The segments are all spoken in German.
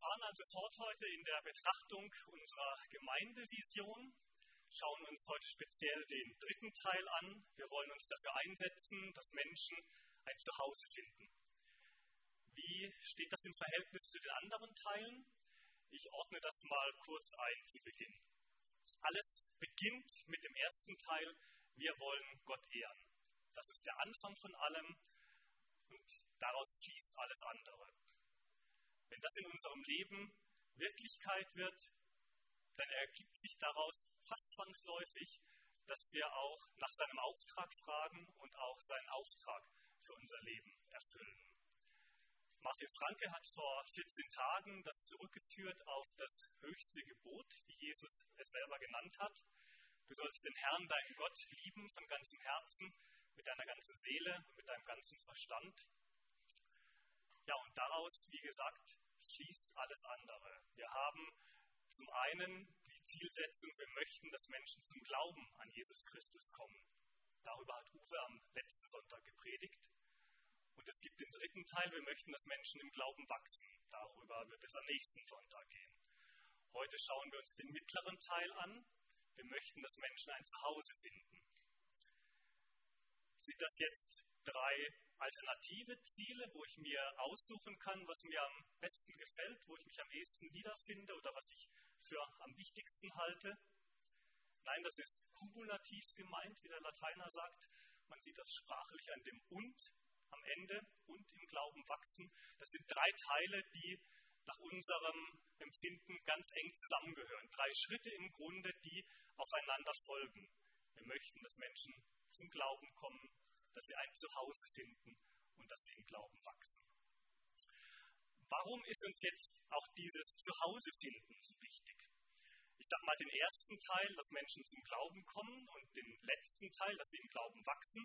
fahren also fort heute in der Betrachtung unserer Gemeindevision, schauen uns heute speziell den dritten Teil an. Wir wollen uns dafür einsetzen, dass Menschen ein Zuhause finden. Wie steht das im Verhältnis zu den anderen Teilen? Ich ordne das mal kurz ein zu Beginn. Alles beginnt mit dem ersten Teil, wir wollen Gott ehren. Das ist der Anfang von allem und daraus fließt alles andere. Wenn das in unserem Leben Wirklichkeit wird, dann ergibt sich daraus fast zwangsläufig, dass wir auch nach seinem Auftrag fragen und auch seinen Auftrag für unser Leben erfüllen. Martin Franke hat vor 14 Tagen das zurückgeführt auf das höchste Gebot, wie Jesus es selber genannt hat. Du sollst den Herrn, deinen Gott, lieben von ganzem Herzen, mit deiner ganzen Seele und mit deinem ganzen Verstand. Daraus, wie gesagt, fließt alles andere. Wir haben zum einen die Zielsetzung, wir möchten, dass Menschen zum Glauben an Jesus Christus kommen. Darüber hat Uwe am letzten Sonntag gepredigt. Und es gibt den dritten Teil, wir möchten, dass Menschen im Glauben wachsen. Darüber wird es am nächsten Sonntag gehen. Heute schauen wir uns den mittleren Teil an. Wir möchten, dass Menschen ein Zuhause finden. Sind das jetzt drei alternative Ziele, wo ich mir aussuchen kann, was mir am besten gefällt, wo ich mich am ehesten wiederfinde oder was ich für am wichtigsten halte? Nein, das ist kumulativ gemeint, wie der Lateiner sagt. Man sieht das sprachlich an dem und am Ende und im Glauben wachsen. Das sind drei Teile, die nach unserem Empfinden ganz eng zusammengehören. Drei Schritte im Grunde, die aufeinander folgen. Wir möchten, dass Menschen zum Glauben kommen, dass sie ein Zuhause finden und dass sie im Glauben wachsen. Warum ist uns jetzt auch dieses Zuhause finden so wichtig? Ich sage mal den ersten Teil, dass Menschen zum Glauben kommen und den letzten Teil, dass sie im Glauben wachsen.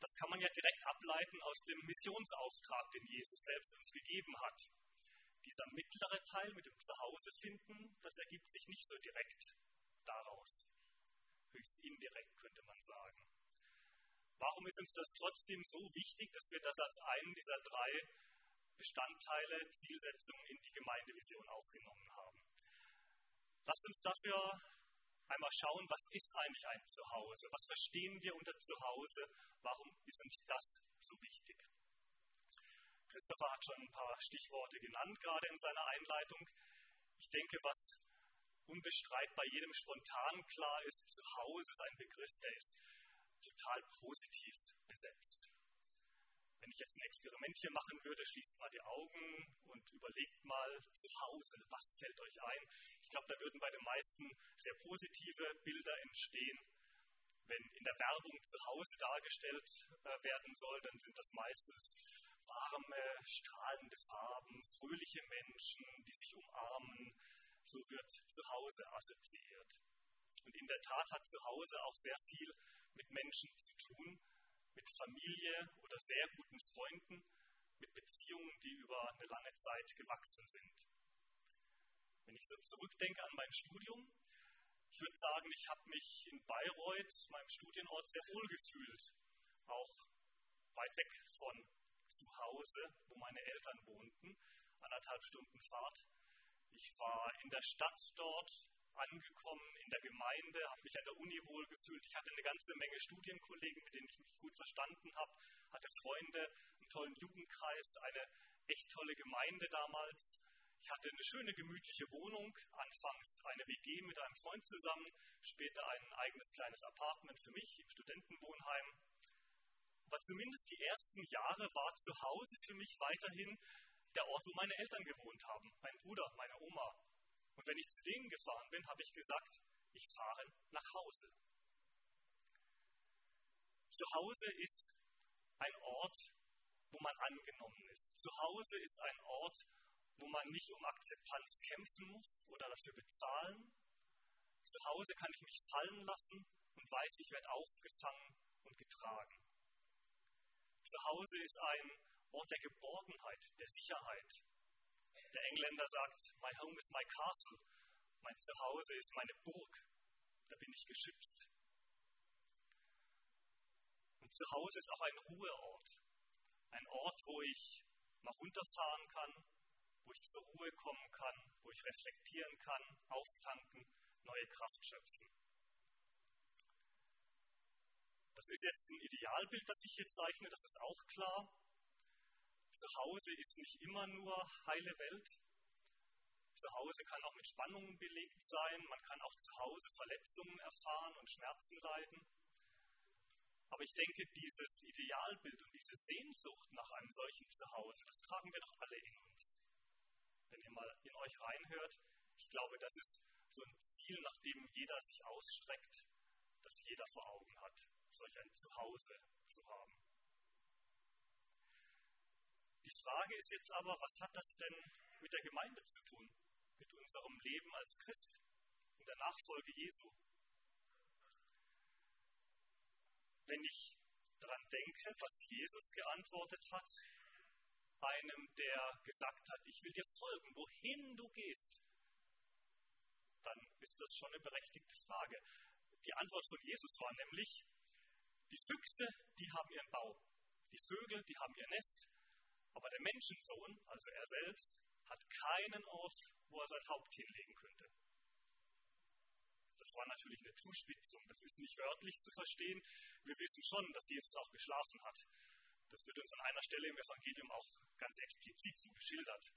Das kann man ja direkt ableiten aus dem Missionsauftrag, den Jesus selbst uns gegeben hat. Dieser mittlere Teil mit dem Zuhause finden, das ergibt sich nicht so direkt daraus. Höchst indirekt könnte man sagen. Warum ist uns das trotzdem so wichtig, dass wir das als einen dieser drei Bestandteile, Zielsetzungen in die Gemeindevision aufgenommen haben? Lasst uns dafür einmal schauen, was ist eigentlich ein Zuhause? Was verstehen wir unter Zuhause? Warum ist uns das so wichtig? Christopher hat schon ein paar Stichworte genannt, gerade in seiner Einleitung. Ich denke, was unbestreitbar jedem spontan klar ist, Zuhause ist ein Begriff, der ist total positiv besetzt. Wenn ich jetzt ein Experiment hier machen würde, schließt mal die Augen und überlegt mal zu Hause, was fällt euch ein? Ich glaube, da würden bei den meisten sehr positive Bilder entstehen. Wenn in der Werbung zu Hause dargestellt äh, werden soll, dann sind das meistens warme, strahlende Farben, fröhliche Menschen, die sich umarmen. So wird zu Hause assoziiert. Und in der Tat hat zu Hause auch sehr viel mit Menschen zu tun, mit Familie oder sehr guten Freunden, mit Beziehungen, die über eine lange Zeit gewachsen sind. Wenn ich so zurückdenke an mein Studium, ich würde sagen, ich habe mich in Bayreuth, meinem Studienort, sehr wohl gefühlt. Auch weit weg von zu Hause, wo meine Eltern wohnten, anderthalb Stunden Fahrt. Ich war in der Stadt dort, angekommen in der Gemeinde, habe mich an der Uni wohlgefühlt. Ich hatte eine ganze Menge Studienkollegen, mit denen ich mich gut verstanden habe, hatte Freunde, einen tollen Jugendkreis, eine echt tolle Gemeinde damals. Ich hatte eine schöne, gemütliche Wohnung, anfangs eine WG mit einem Freund zusammen, später ein eigenes kleines Apartment für mich im Studentenwohnheim. Aber zumindest die ersten Jahre war zu Hause für mich weiterhin der Ort, wo meine Eltern gewohnt haben, mein Bruder, meine Oma, und wenn ich zu denen gefahren bin, habe ich gesagt, ich fahre nach Hause. Zu Hause ist ein Ort, wo man angenommen ist. Zu Hause ist ein Ort, wo man nicht um Akzeptanz kämpfen muss oder dafür bezahlen. Zu Hause kann ich mich fallen lassen und weiß, ich werde aufgefangen und getragen. Zu Hause ist ein Ort der Geborgenheit, der Sicherheit, der Engländer sagt, My home is my castle. Mein Zuhause ist meine Burg. Da bin ich geschützt. Und Zuhause ist auch ein Ruheort. Ein Ort, wo ich mal runterfahren kann, wo ich zur Ruhe kommen kann, ich reflektieren kann, auftanken, neue Kraft schöpfen. Das ist jetzt ein Idealbild, das ich hier zeichne, das ist auch klar. Zu Hause ist nicht immer nur heile Welt. Zu Hause kann auch mit Spannungen belegt sein. Man kann auch zu Hause Verletzungen erfahren und Schmerzen leiden. Aber ich denke, dieses Idealbild und diese Sehnsucht nach einem solchen Zuhause, das tragen wir doch alle in uns. Wenn ihr mal in euch reinhört, ich glaube, das ist so ein Ziel, nach dem jeder sich ausstreckt, das jeder vor Augen hat, solch ein Zuhause zu haben. Die Frage ist jetzt aber, was hat das denn mit der Gemeinde zu tun, mit unserem Leben als Christ in der Nachfolge Jesu? wenn ich daran denke, was Jesus geantwortet hat, einem, der gesagt hat, ich will dir folgen, wohin du gehst, dann ist das schon eine berechtigte Frage. Die Antwort von Jesus war nämlich, die Füchse, die haben ihren Bau, die Vögel, die haben ihr Nest, aber der Menschensohn, also er selbst, hat keinen Ort, wo er sein Haupt hinlegen könnte. Das war natürlich eine Zuspitzung. Das ist nicht wörtlich zu verstehen. Wir wissen schon, dass Jesus auch geschlafen hat. Das wird uns an einer Stelle im Evangelium auch ganz explizit so geschildert.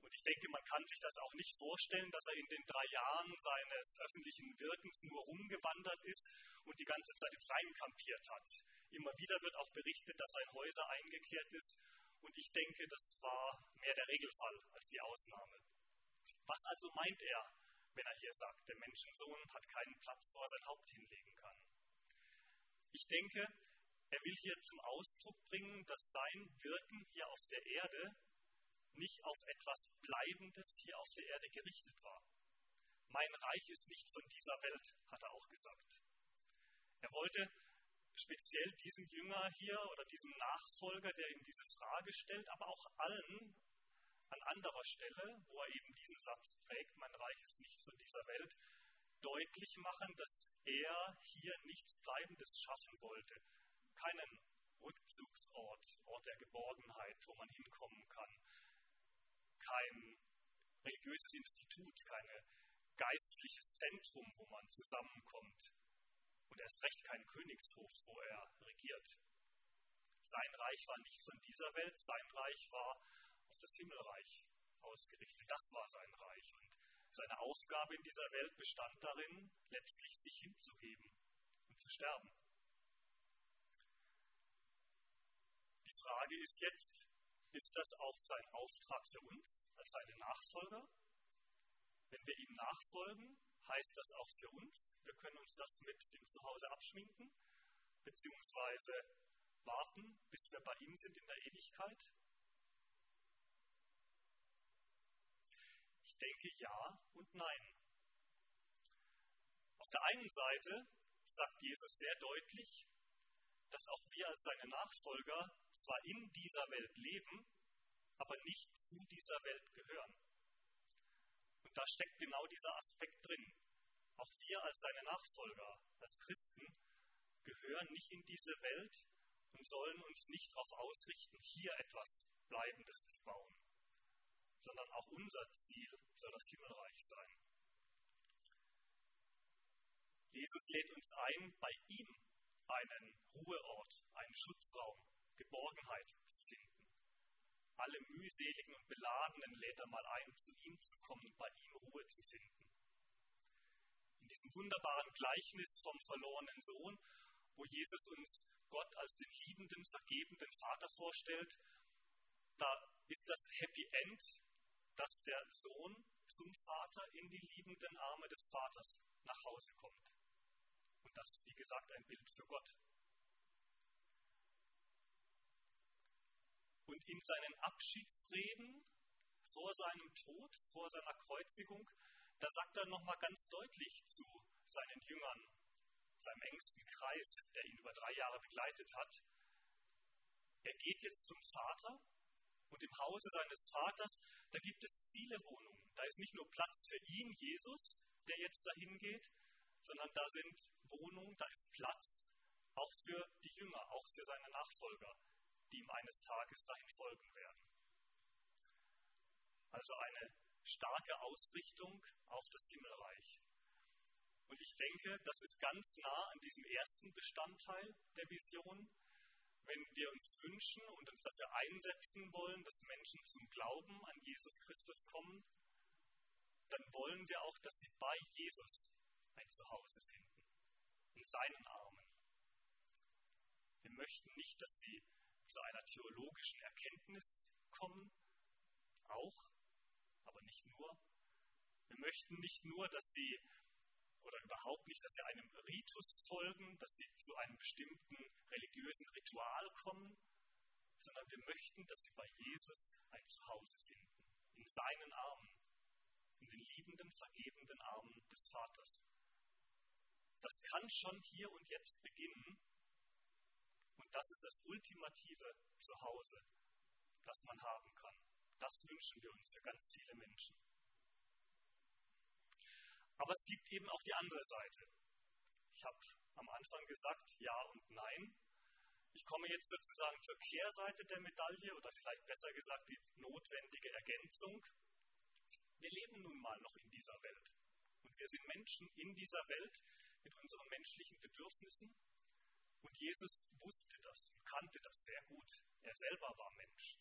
Und ich denke, man kann sich das auch nicht vorstellen, dass er in den drei Jahren seines öffentlichen Wirkens nur rumgewandert ist und die ganze Zeit im Freien kampiert hat. Immer wieder wird auch berichtet, dass sein Häuser eingekehrt ist. Und ich denke, das war mehr der Regelfall als die Ausnahme. Was also meint er wenn er hier sagt, der Menschensohn hat keinen Platz, wo er sein Haupt hinlegen kann. Ich denke, er will hier zum Ausdruck bringen, dass sein Wirken hier auf der Erde nicht auf etwas Bleibendes hier auf der Erde gerichtet war. Mein Reich ist nicht von dieser Welt, hat er auch gesagt. Er wollte speziell diesem Jünger hier oder diesem Nachfolger, der ihm diese Frage stellt, aber auch allen an anderer Stelle, wo er eben diesen Satz prägt, mein Reich ist nicht von dieser Welt, deutlich machen, dass er hier nichts Bleibendes schaffen wollte. Keinen Rückzugsort, Ort der Geborgenheit, wo man hinkommen kann. Kein religiöses Institut, kein geistliches Zentrum, wo man zusammenkommt. Und erst recht kein Königshof, wo er regiert. Sein Reich war nicht von dieser Welt, sein Reich war auf das Himmelreich ausgerichtet. Das war sein Reich. Und seine Aufgabe in dieser Welt bestand darin, letztlich sich hinzugeben und zu sterben. Die Frage ist jetzt, ist das auch sein Auftrag für uns als seine Nachfolger? Wenn wir ihm nachfolgen, heißt das auch für uns, wir können uns das mit dem Zuhause abschminken, beziehungsweise warten, bis wir bei ihm sind in der Ewigkeit? Ich denke ja und nein. Auf der einen Seite sagt Jesus sehr deutlich, dass auch wir als seine Nachfolger zwar in dieser Welt leben, aber nicht zu dieser Welt gehören. Und da steckt genau dieser Aspekt drin. Auch wir als seine Nachfolger, als Christen, gehören nicht in diese Welt und sollen uns nicht darauf ausrichten, hier etwas Bleibendes zu bauen sondern auch unser Ziel soll das Himmelreich sein. Jesus lädt uns ein, bei ihm einen Ruheort, einen Schutzraum, Geborgenheit zu finden. Alle mühseligen und beladenen lädt er mal ein, zu ihm zu kommen, bei ihm Ruhe zu finden. Diesem wunderbaren Gleichnis vom verlorenen Sohn, wo Jesus uns Gott als den liebenden, vergebenden Vater vorstellt, da ist das Happy End dass der Sohn zum Vater in die liebenden Arme des Vaters nach Hause kommt. Und das, wie gesagt, ein Bild für Gott. Und in seinen Abschiedsreden vor seinem Tod, vor seiner Kreuzigung, da sagt er nochmal ganz deutlich zu seinen Jüngern, seinem engsten Kreis, der ihn über drei Jahre begleitet hat, er geht jetzt zum Vater und im Hause seines Vaters, da gibt es viele Wohnungen. Da ist nicht nur Platz für ihn, Jesus, der jetzt dahin geht, sondern da sind Wohnungen, da ist Platz auch für die Jünger, auch für seine Nachfolger, die ihm eines Tages dahin folgen werden. Also eine starke Ausrichtung auf das Himmelreich. Und ich denke, das ist ganz nah an diesem ersten Bestandteil der Vision, wenn wir uns wünschen und uns dafür einsetzen wollen, dass Menschen zum Glauben an Jesus Christus kommen, dann wollen wir auch, dass sie bei Jesus ein Zuhause finden, in seinen Armen. Wir möchten nicht, dass sie zu einer theologischen Erkenntnis kommen, nicht nur. Wir möchten nicht nur, dass sie oder überhaupt nicht, dass sie einem Ritus folgen, dass sie zu einem bestimmten religiösen Ritual kommen, sondern wir möchten, dass sie bei Jesus ein Zuhause finden, in seinen Armen, in den liebenden, vergebenden Armen des Vaters. Das kann schon hier und jetzt beginnen und das ist das ultimative Zuhause, das man haben kann. Das wünschen wir uns für ganz viele Menschen. Aber es gibt eben auch die andere Seite. Ich habe am Anfang gesagt Ja und Nein. Ich komme jetzt sozusagen zur Kehrseite der Medaille oder vielleicht besser gesagt die notwendige Ergänzung. Wir leben nun mal noch in dieser Welt. Und wir sind Menschen in dieser Welt mit unseren menschlichen Bedürfnissen. Und Jesus wusste das und kannte das sehr gut. Er selber war Mensch.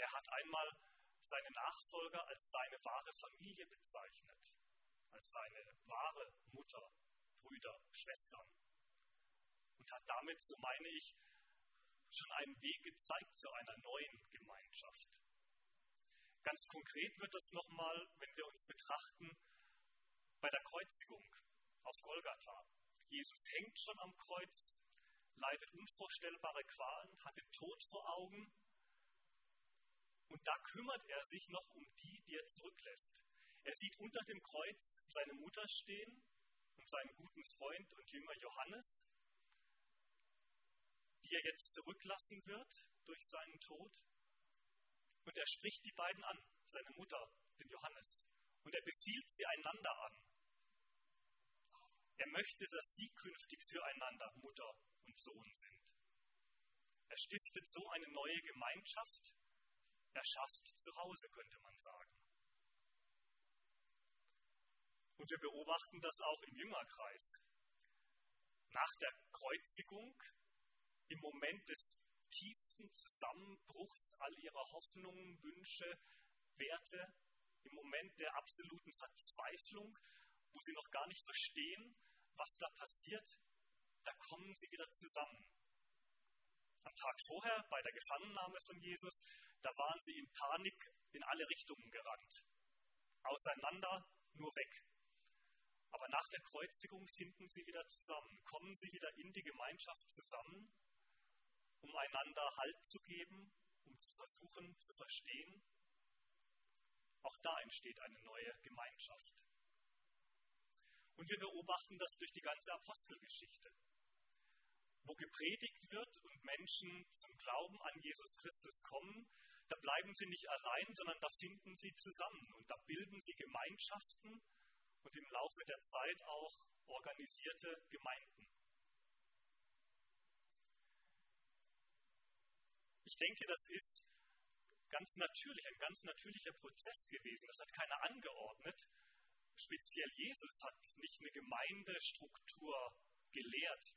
Er hat einmal seine Nachfolger als seine wahre Familie bezeichnet, als seine wahre Mutter, Brüder, Schwestern. Und hat damit, so meine ich, schon einen Weg gezeigt zu einer neuen Gemeinschaft. Ganz konkret wird das nochmal, wenn wir uns betrachten, bei der Kreuzigung auf Golgatha. Jesus hängt schon am Kreuz, leidet unvorstellbare Qualen, hat den Tod vor Augen und da kümmert er sich noch um die, die er zurücklässt. Er sieht unter dem Kreuz seine Mutter stehen und seinen guten Freund und Jünger Johannes, die er jetzt zurücklassen wird durch seinen Tod. Und er spricht die beiden an, seine Mutter, den Johannes. Und er befiehlt sie einander an. Er möchte, dass sie künftig füreinander Mutter und Sohn sind. Er stiftet so eine neue Gemeinschaft, er schafft zu Hause, könnte man sagen. Und wir beobachten das auch im Jüngerkreis. Nach der Kreuzigung, im Moment des tiefsten Zusammenbruchs all ihrer Hoffnungen, Wünsche, Werte, im Moment der absoluten Verzweiflung, wo sie noch gar nicht verstehen, was da passiert, da kommen sie wieder zusammen. Am Tag vorher, bei der Gefangennahme von Jesus, da waren sie in Panik in alle Richtungen gerannt. Auseinander, nur weg. Aber nach der Kreuzigung finden sie wieder zusammen, kommen sie wieder in die Gemeinschaft zusammen, um einander Halt zu geben, um zu versuchen zu verstehen. Auch da entsteht eine neue Gemeinschaft. Und wir beobachten das durch die ganze Apostelgeschichte wo gepredigt wird und Menschen zum Glauben an Jesus Christus kommen, da bleiben sie nicht allein, sondern da finden sie zusammen und da bilden sie Gemeinschaften und im Laufe der Zeit auch organisierte Gemeinden. Ich denke, das ist ganz natürlich, ein ganz natürlicher Prozess gewesen. Das hat keiner angeordnet. Speziell Jesus hat nicht eine Gemeindestruktur gelehrt.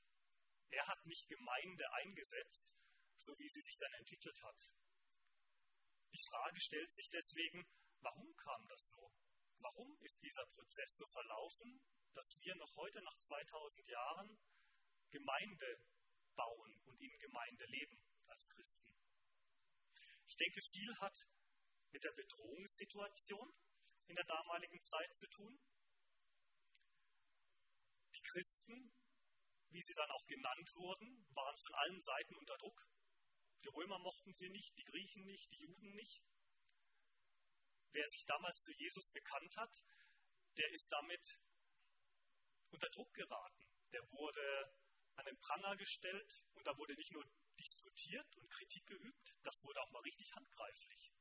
Er hat nicht Gemeinde eingesetzt, so wie sie sich dann entwickelt hat. Die Frage stellt sich deswegen, warum kam das so? Warum ist dieser Prozess so verlaufen, dass wir noch heute nach 2000 Jahren Gemeinde bauen und in Gemeinde leben als Christen? Ich denke, viel hat mit der Bedrohungssituation in der damaligen Zeit zu tun. Die Christen wie sie dann auch genannt wurden, waren von allen Seiten unter Druck. Die Römer mochten sie nicht, die Griechen nicht, die Juden nicht. Wer sich damals zu Jesus bekannt hat, der ist damit unter Druck geraten. Der wurde an den Pranger gestellt und da wurde nicht nur diskutiert und Kritik geübt, das wurde auch mal richtig handgreiflich.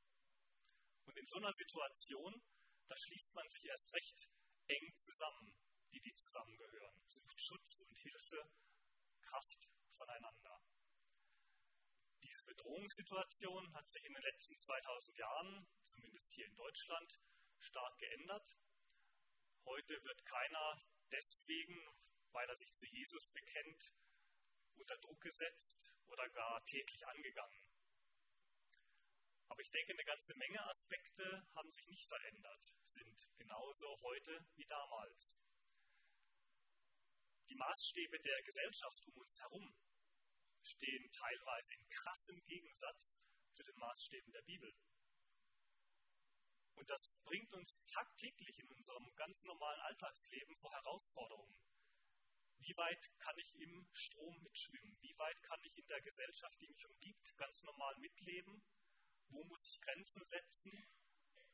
Und in so einer Situation, da schließt man sich erst recht eng zusammen die, die zusammengehören. Sucht Schutz und Hilfe, Kraft voneinander. Die Diese Bedrohungssituation hat sich in den letzten 2000 Jahren, zumindest hier in Deutschland, stark geändert. Heute wird keiner deswegen, weil er sich zu Jesus bekennt, unter Druck gesetzt oder gar täglich angegangen. Aber ich denke, eine ganze Menge Aspekte haben sich nicht verändert, sind genauso heute wie damals. Die Maßstäbe der Gesellschaft um uns herum stehen teilweise in krassem Gegensatz zu den Maßstäben der Bibel. Und das bringt uns tagtäglich in unserem ganz normalen Alltagsleben vor Herausforderungen. Wie weit kann ich im Strom mitschwimmen? Wie weit kann ich in der Gesellschaft, die mich umgibt, ganz normal mitleben? Wo muss ich Grenzen setzen?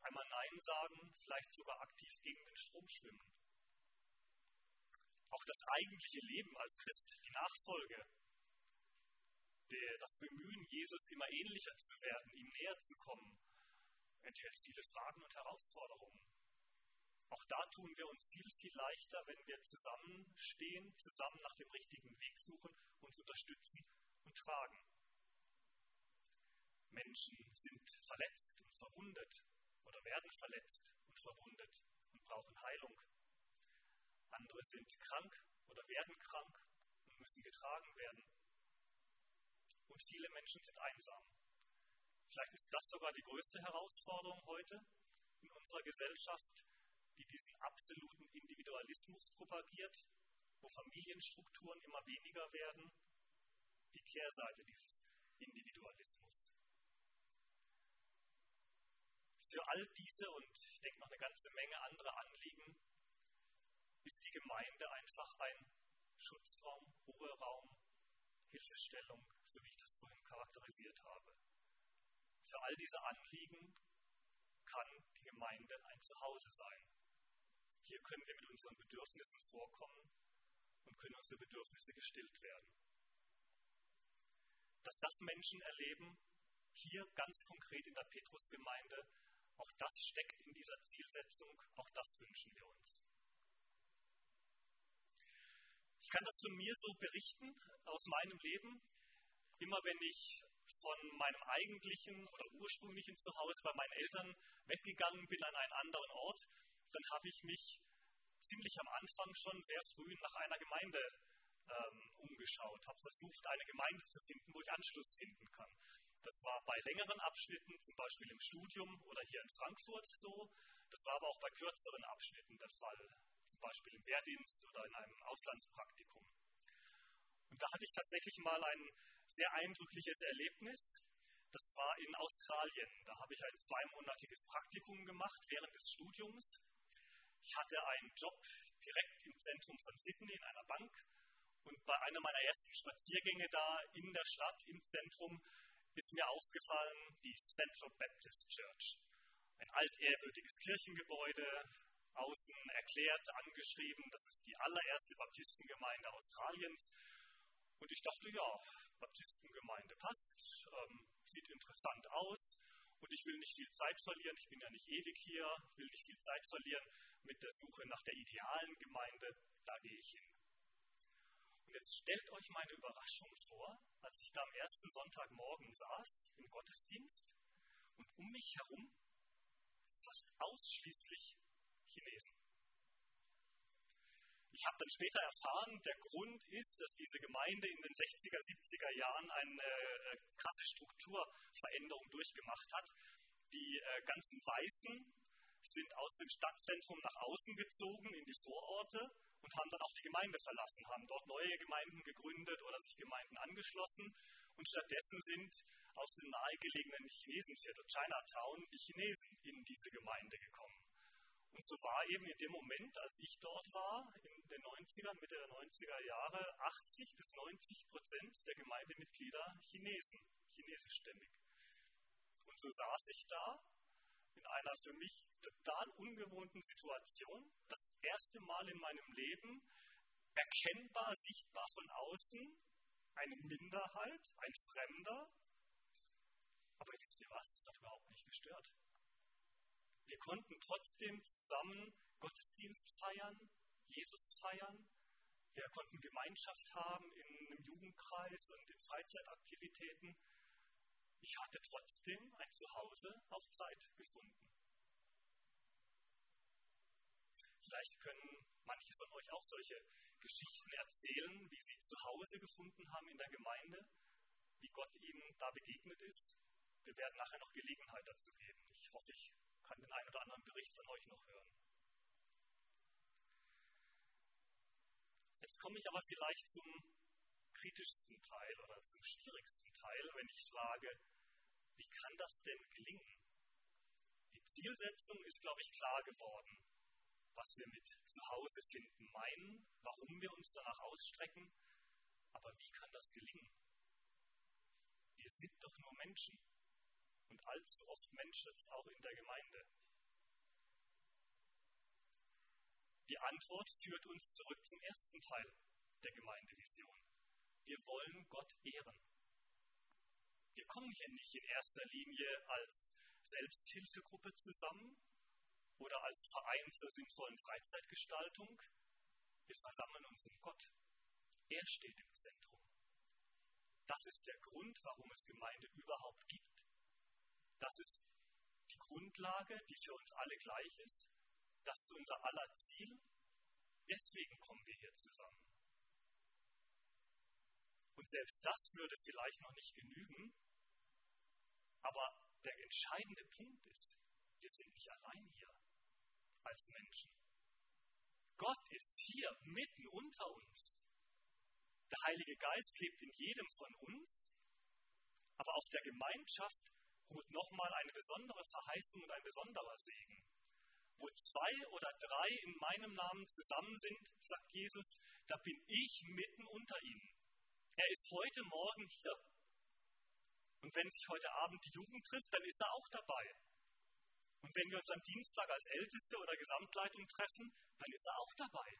Einmal Nein sagen, vielleicht sogar aktiv gegen den Strom schwimmen. Auch das eigentliche Leben als Christ, die Nachfolge, der, das Bemühen, Jesus immer ähnlicher zu werden, ihm näher zu kommen, enthält viele Fragen und Herausforderungen. Auch da tun wir uns viel, viel leichter, wenn wir zusammenstehen, zusammen nach dem richtigen Weg suchen, uns unterstützen und tragen. Menschen sind verletzt und verwundet oder werden verletzt und verwundet und brauchen Heilung. Andere sind krank oder werden krank und müssen getragen werden. Und viele Menschen sind einsam. Vielleicht ist das sogar die größte Herausforderung heute in unserer Gesellschaft, die diesen absoluten Individualismus propagiert, wo Familienstrukturen immer weniger werden, die Kehrseite dieses Individualismus. Für all diese und ich denke noch eine ganze Menge andere Anliegen ist die Gemeinde einfach ein Schutzraum, Ruheraum, Hilfestellung, so wie ich das vorhin charakterisiert habe. Für all diese Anliegen kann die Gemeinde ein Zuhause sein. Hier können wir mit unseren Bedürfnissen vorkommen und können unsere Bedürfnisse gestillt werden. Dass das Menschen erleben, hier ganz konkret in der Petrusgemeinde, auch das steckt in dieser Zielsetzung, auch das wünschen wir uns. Ich kann das von mir so berichten aus meinem Leben. Immer wenn ich von meinem eigentlichen oder ursprünglichen Zuhause bei meinen Eltern weggegangen bin an einen anderen Ort, dann habe ich mich ziemlich am Anfang schon sehr früh nach einer Gemeinde ähm, umgeschaut, habe versucht, eine Gemeinde zu finden, wo ich Anschluss finden kann. Das war bei längeren Abschnitten, zum Beispiel im Studium oder hier in Frankfurt so. Das war aber auch bei kürzeren Abschnitten der Fall, zum Beispiel im Wehrdienst oder in einem Auslandspraktikum. Und da hatte ich tatsächlich mal ein sehr eindrückliches Erlebnis. Das war in Australien. Da habe ich ein zweimonatiges Praktikum gemacht während des Studiums. Ich hatte einen Job direkt im Zentrum von Sydney in einer Bank. Und bei einer meiner ersten Spaziergänge da in der Stadt im Zentrum ist mir aufgefallen die Central Baptist Church. Ein altehrwürdiges Kirchengebäude, außen erklärt, angeschrieben, das ist die allererste Baptistengemeinde Australiens. Und ich dachte, ja, Baptistengemeinde passt, ähm, sieht interessant aus und ich will nicht viel Zeit verlieren, ich bin ja nicht ewig hier, will nicht viel Zeit verlieren mit der Suche nach der idealen Gemeinde, da gehe ich hin. Und jetzt stellt euch meine Überraschung vor, als ich da am ersten Sonntagmorgen saß im Gottesdienst und um mich herum fast ausschließlich Chinesen. Ich habe dann später erfahren, der Grund ist, dass diese Gemeinde in den 60er, 70er Jahren eine äh, krasse Strukturveränderung durchgemacht hat. Die äh, ganzen Weißen sind aus dem Stadtzentrum nach außen gezogen in die Vororte und haben dann auch die Gemeinde verlassen, haben dort neue Gemeinden gegründet oder sich Gemeinden angeschlossen. Und stattdessen sind aus dem nahegelegenen Chinesenviertel Chinatown die Chinesen in diese Gemeinde gekommen. Und so war eben in dem Moment, als ich dort war, in den 90ern, Mitte der 90er Jahre, 80 bis 90 Prozent der Gemeindemitglieder Chinesen, chinesischstämmig. Und so saß ich da in einer für mich total ungewohnten Situation, das erste Mal in meinem Leben erkennbar, sichtbar von außen, eine Minderheit, ein Fremder. Aber wisst ihr was, das hat überhaupt nicht gestört. Wir konnten trotzdem zusammen Gottesdienst feiern, Jesus feiern. Wir konnten Gemeinschaft haben in einem Jugendkreis und in Freizeitaktivitäten. ich hatte trotzdem ein Zuhause auf Zeit gefunden. Vielleicht können manche von euch auch solche Geschichten erzählen, wie sie zu Hause gefunden haben in der Gemeinde, wie Gott ihnen da begegnet ist. Wir werden nachher noch Gelegenheit dazu geben. Ich hoffe, ich kann den einen oder anderen Bericht von euch noch hören. Jetzt komme ich aber vielleicht zum kritischsten Teil oder zum schwierigsten Teil, wenn ich frage, wie kann das denn gelingen? Die Zielsetzung ist, glaube ich, klar geworden, was wir mit Zuhause finden meinen, warum wir uns danach ausstrecken, aber wie kann das gelingen? Wir sind doch nur Menschen und allzu oft Menschen auch in der Gemeinde. Die Antwort führt uns zurück zum ersten Teil der Gemeindevision. Wir wollen Gott ehren. Wir kommen hier nicht in erster Linie als Selbsthilfegruppe zusammen oder als Verein zur sinnvollen Freizeitgestaltung. Wir versammeln uns in Gott. Er steht im Zentrum. Das ist der Grund, warum es Gemeinde überhaupt gibt. Das ist die Grundlage, die für uns alle gleich ist. Das ist unser aller Ziel. Deswegen kommen wir hier zusammen. Und selbst das würde vielleicht noch nicht genügen. Aber der entscheidende Punkt ist, wir sind nicht allein hier als Menschen. Gott ist hier mitten unter uns. Der Heilige Geist lebt in jedem von uns, aber auf der Gemeinschaft ruht nochmal eine besondere Verheißung und ein besonderer Segen. Wo zwei oder drei in meinem Namen zusammen sind, sagt Jesus, da bin ich mitten unter ihnen. Er ist heute Morgen hier. Und wenn sich heute Abend die Jugend trifft, dann ist er auch dabei. Und wenn wir uns am Dienstag als Älteste oder Gesamtleitung treffen, dann ist er auch dabei.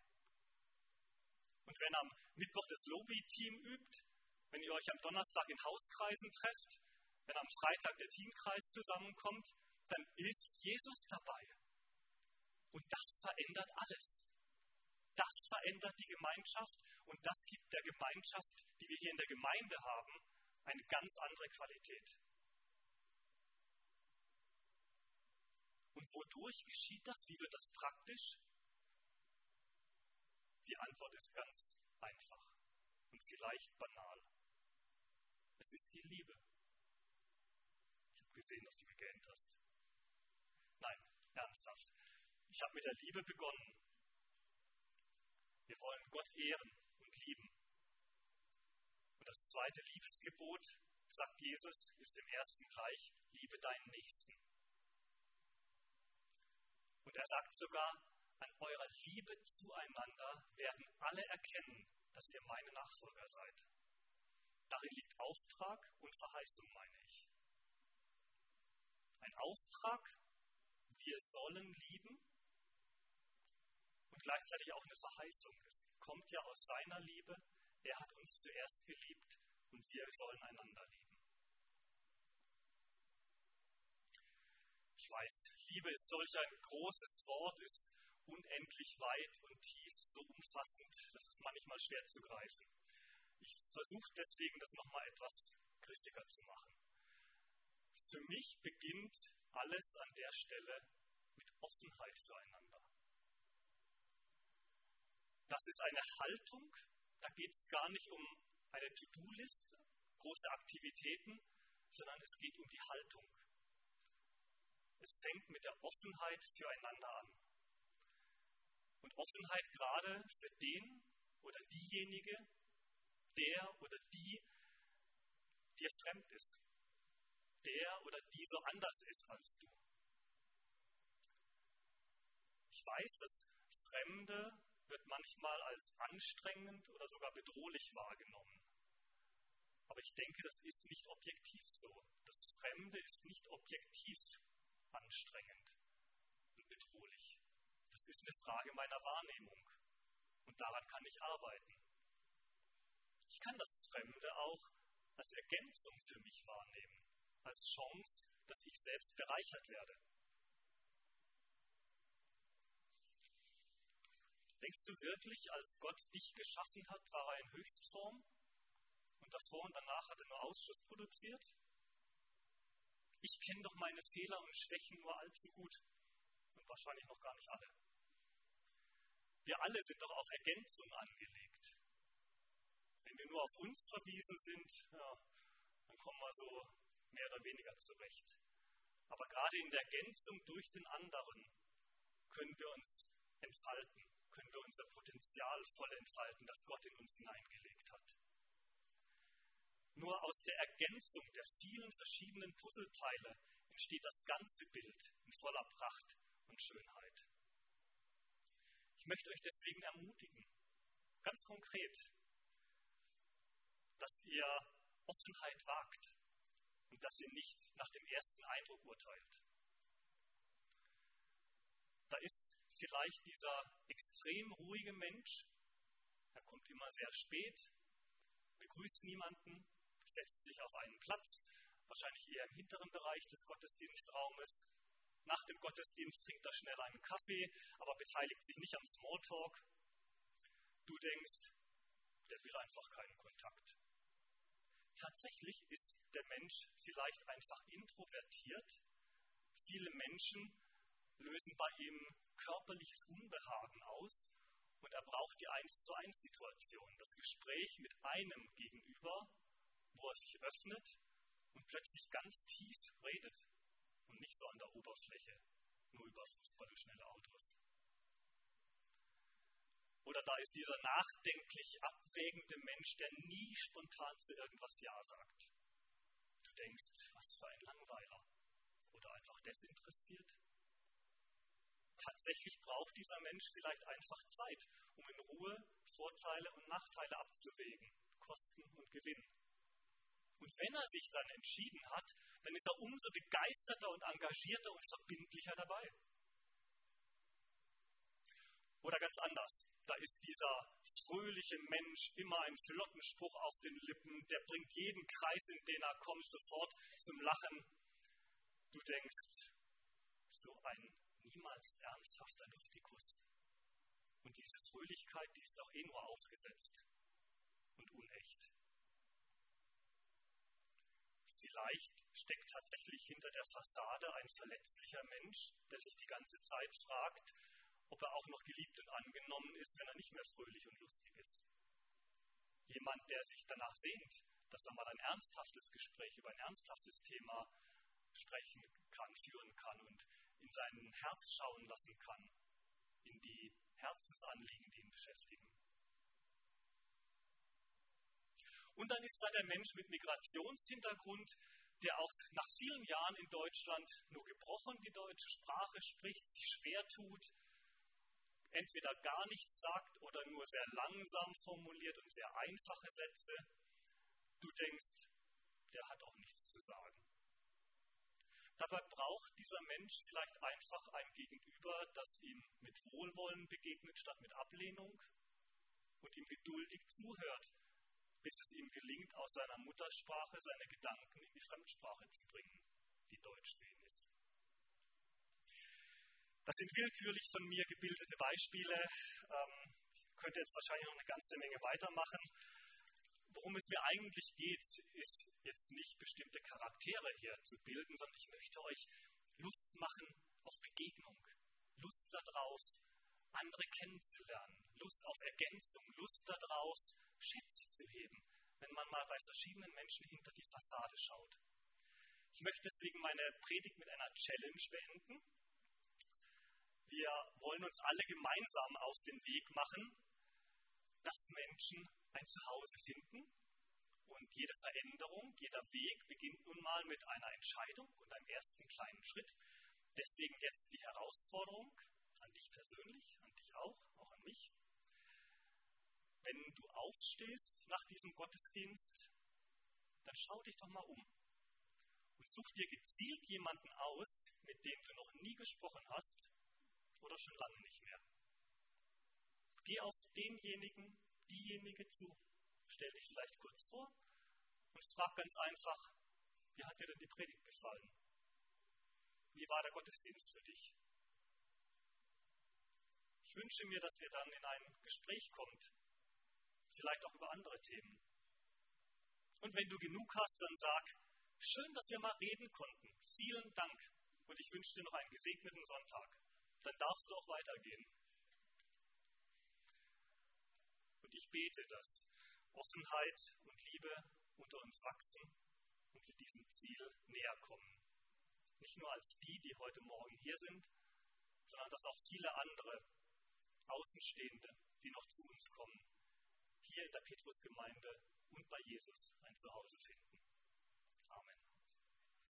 Und wenn am Mittwoch das Lobby-Team übt, wenn ihr euch am Donnerstag in Hauskreisen trefft, wenn am Freitag der Teamkreis zusammenkommt, dann ist Jesus dabei. Und das verändert alles. Das verändert die Gemeinschaft und das gibt der Gemeinschaft, die wir hier in der Gemeinde haben, eine ganz andere Qualität. Und wodurch geschieht das? Wie wird das praktisch? Die Antwort ist ganz einfach und vielleicht banal. Es ist die Liebe. Gesehen, dass du gegähnt hast. Nein, ernsthaft. Ich habe mit der Liebe begonnen. Wir wollen Gott ehren und lieben. Und das zweite Liebesgebot, sagt Jesus, ist im ersten gleich, liebe deinen Nächsten. Und er sagt sogar, an eurer Liebe zueinander werden alle erkennen, dass ihr meine Nachfolger seid. Darin liegt Auftrag und Verheißung, meine ich. Ein Auftrag, wir sollen lieben und gleichzeitig auch eine Verheißung. Es kommt ja aus seiner Liebe, er hat uns zuerst geliebt und wir sollen einander lieben. Ich weiß, Liebe ist solch ein großes Wort, ist unendlich weit und tief, so umfassend, das ist manchmal schwer zu greifen. Ich versuche deswegen, das nochmal etwas griffiger zu machen. Für mich beginnt alles an der Stelle mit Offenheit füreinander. Das ist eine Haltung, da geht es gar nicht um eine To-Do-Liste, große Aktivitäten, sondern es geht um die Haltung. Es fängt mit der Offenheit füreinander an. Und Offenheit gerade für den oder diejenige, der oder die dir fremd ist, der oder die so anders ist als du. Ich weiß, das Fremde wird manchmal als anstrengend oder sogar bedrohlich wahrgenommen. Aber ich denke, das ist nicht objektiv so. Das Fremde ist nicht objektiv anstrengend und bedrohlich. Das ist eine Frage meiner Wahrnehmung. Und daran kann ich arbeiten. Ich kann das Fremde auch als Ergänzung für mich wahrnehmen, als Chance, dass ich selbst bereichert werde. Denkst du wirklich, als Gott dich geschaffen hat, war er in Höchstform und davor und danach hat er nur Ausschuss produziert? Ich kenne doch meine Fehler und Schwächen nur allzu gut und wahrscheinlich noch gar nicht alle. Wir alle sind doch auf Ergänzung angelegt. Wenn wir nur auf uns verwiesen sind, ja, dann kommen wir so mehr oder weniger zurecht. Aber gerade in der Ergänzung durch den anderen können wir uns entfalten, können wir unser Potenzial voll entfalten, das Gott in uns hineingelegt hat. Nur aus der Ergänzung der vielen verschiedenen Puzzleteile entsteht das ganze Bild in voller Pracht und Schönheit. Ich möchte euch deswegen ermutigen, ganz konkret, dass ihr Offenheit wagt und dass ihr nicht nach dem ersten Eindruck urteilt. Da ist vielleicht dieser extrem ruhige Mensch, er kommt immer sehr spät, begrüßt niemanden, setzt sich auf einen Platz, wahrscheinlich eher im hinteren Bereich des Gottesdienstraumes. Nach dem Gottesdienst trinkt er schnell einen Kaffee, aber beteiligt sich nicht am Smalltalk. Du denkst, der will einfach keinen Kontakt. Tatsächlich ist der Mensch vielleicht einfach introvertiert. Viele Menschen lösen bei ihm körperliches Unbehagen aus und er braucht die 1 zu 1 Situation, das Gespräch mit einem gegenüber, wo er sich öffnet und plötzlich ganz tief redet und nicht so an der Oberfläche, nur über Fußball und schnelle Autos. Oder da ist dieser nachdenklich abwägende Mensch, der nie spontan zu irgendwas Ja sagt. Du denkst, was für ein Langweiler. Oder einfach desinteressiert. Tatsächlich braucht dieser Mensch vielleicht einfach Zeit, um in Ruhe Vorteile und Nachteile abzuwägen, Kosten und Gewinn. Und wenn er sich dann entschieden hat, dann ist er umso begeisterter und engagierter und verbindlicher dabei. Oder ganz anders, da ist dieser fröhliche Mensch immer ein flotten Spruch auf den Lippen, der bringt jeden Kreis, in den er kommt, sofort zum Lachen. Du denkst, so ein niemals ernsthafter Luftikus. Und diese Fröhlichkeit, die ist doch eh nur aufgesetzt und unecht. Vielleicht steckt tatsächlich hinter der Fassade ein verletzlicher Mensch, der sich die ganze Zeit fragt, ob er auch noch geliebt und angenommen ist, wenn er nicht mehr fröhlich und lustig ist. Jemand, der sich danach sehnt, dass er mal ein ernsthaftes Gespräch über ein ernsthaftes Thema sprechen kann, führen kann und in sein Herz schauen lassen kann, in die Herzensanliegen, die ihn beschäftigen. Und dann ist da der Mensch mit Migrationshintergrund, der auch nach vielen Jahren in Deutschland nur gebrochen die deutsche Sprache spricht, sich schwer tut, entweder gar nichts sagt oder nur sehr langsam formuliert und sehr einfache Sätze. Du denkst, der hat auch nichts zu sagen. Dabei braucht dieser Mensch vielleicht einfach ein Gegenüber, das ihm mit Wohlwollen begegnet statt mit Ablehnung und ihm geduldig zuhört, bis es ihm gelingt, aus seiner Muttersprache seine Gedanken in die Fremdsprache zu bringen, die Deutsch für ihn ist. Das sind willkürlich von mir gebildete Beispiele. Ähm, ich könnte jetzt wahrscheinlich noch eine ganze Menge weitermachen. Worum es mir eigentlich geht, ist jetzt nicht bestimmte Charaktere hier zu bilden, sondern ich möchte euch Lust machen auf Begegnung, Lust darauf, andere kennenzulernen, Lust auf Ergänzung, Lust darauf, Schätze zu heben, wenn man mal bei verschiedenen Menschen hinter die Fassade schaut. Ich möchte deswegen meine Predigt mit einer Challenge beenden. Wir wollen uns alle gemeinsam auf den Weg machen, dass Menschen ein Zuhause finden. Und jede Veränderung, jeder Weg beginnt nun mal mit einer Entscheidung und einem ersten kleinen Schritt. Deswegen jetzt die Herausforderung an dich persönlich, an dich auch, auch an mich wenn du aufstehst nach diesem Gottesdienst, dann schau dich doch mal um und such dir gezielt jemanden aus, mit dem du noch nie gesprochen hast oder schon lange nicht mehr. Geh auf denjenigen, diejenige zu, stell dich vielleicht kurz vor und frag ganz einfach, wie hat dir denn die Predigt gefallen? Wie war der Gottesdienst für dich? Ich wünsche mir, dass ihr dann in ein Gespräch kommt, vielleicht auch über andere Themen. Und wenn du genug hast, dann sag, schön, dass wir mal reden konnten. vielen Dank und ich wünsche dir noch einen gesegneten Sonntag. Dann darfst du auch weitergehen. Und ich bete, dass Offenheit und Liebe unter uns wachsen und wir diesem Ziel näher kommen. Nicht nur als die, die heute Morgen hier sind, sondern dass auch viele andere Außenstehende, die noch zu uns kommen, hier in der Petrusgemeinde und bei Jesus ein Zuhause finden.